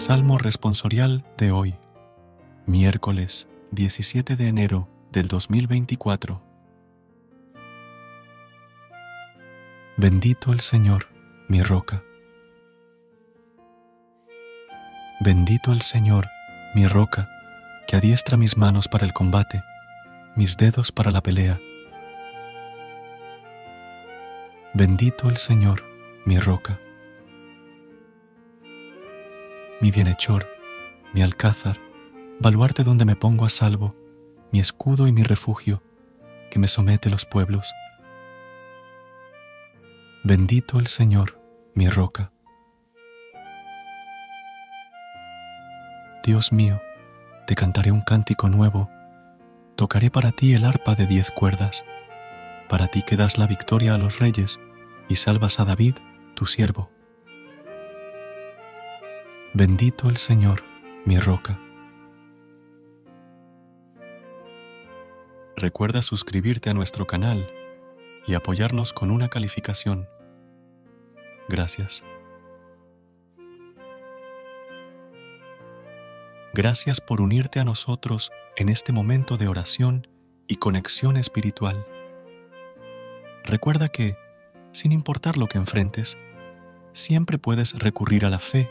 Salmo responsorial de hoy, miércoles 17 de enero del 2024. Bendito el Señor, mi roca. Bendito el Señor, mi roca, que adiestra mis manos para el combate, mis dedos para la pelea. Bendito el Señor, mi roca mi bienhechor, mi alcázar, baluarte donde me pongo a salvo, mi escudo y mi refugio, que me somete los pueblos. Bendito el Señor, mi roca. Dios mío, te cantaré un cántico nuevo, tocaré para ti el arpa de diez cuerdas, para ti que das la victoria a los reyes y salvas a David, tu siervo. Bendito el Señor, mi roca. Recuerda suscribirte a nuestro canal y apoyarnos con una calificación. Gracias. Gracias por unirte a nosotros en este momento de oración y conexión espiritual. Recuerda que, sin importar lo que enfrentes, siempre puedes recurrir a la fe